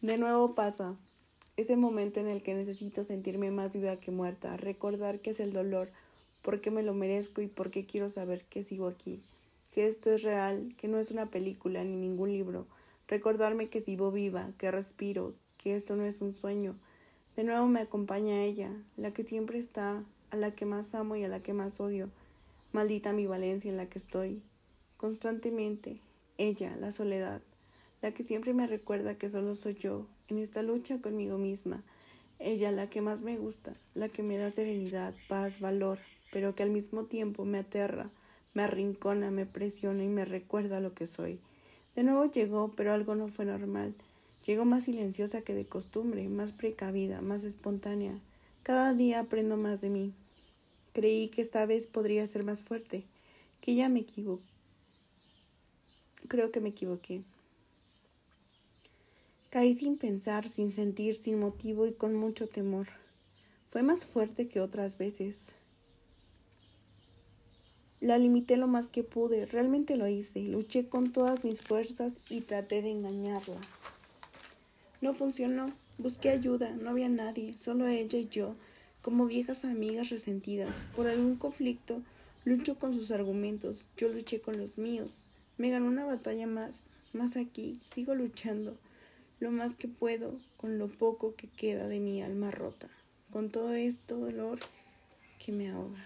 De nuevo pasa. Ese momento en el que necesito sentirme más viva que muerta, recordar que es el dolor, porque me lo merezco y porque quiero saber que sigo aquí, que esto es real, que no es una película ni ningún libro, recordarme que sigo viva, que respiro, que esto no es un sueño. De nuevo me acompaña ella, la que siempre está, a la que más amo y a la que más odio. Maldita mi Valencia en la que estoy, constantemente, ella, la soledad, la que siempre me recuerda que solo soy yo, en esta lucha conmigo misma. Ella, la que más me gusta, la que me da serenidad, paz, valor, pero que al mismo tiempo me aterra, me arrincona, me presiona y me recuerda lo que soy. De nuevo llegó, pero algo no fue normal. Llegó más silenciosa que de costumbre, más precavida, más espontánea. Cada día aprendo más de mí. Creí que esta vez podría ser más fuerte, que ya me equivoqué. Creo que me equivoqué. Caí sin pensar, sin sentir, sin motivo y con mucho temor. Fue más fuerte que otras veces. La limité lo más que pude, realmente lo hice, luché con todas mis fuerzas y traté de engañarla. No funcionó, busqué ayuda, no había nadie, solo ella y yo, como viejas amigas resentidas. Por algún conflicto, lucho con sus argumentos, yo luché con los míos. Me ganó una batalla más, más aquí, sigo luchando lo más que puedo con lo poco que queda de mi alma rota, con todo esto dolor que me ahoga.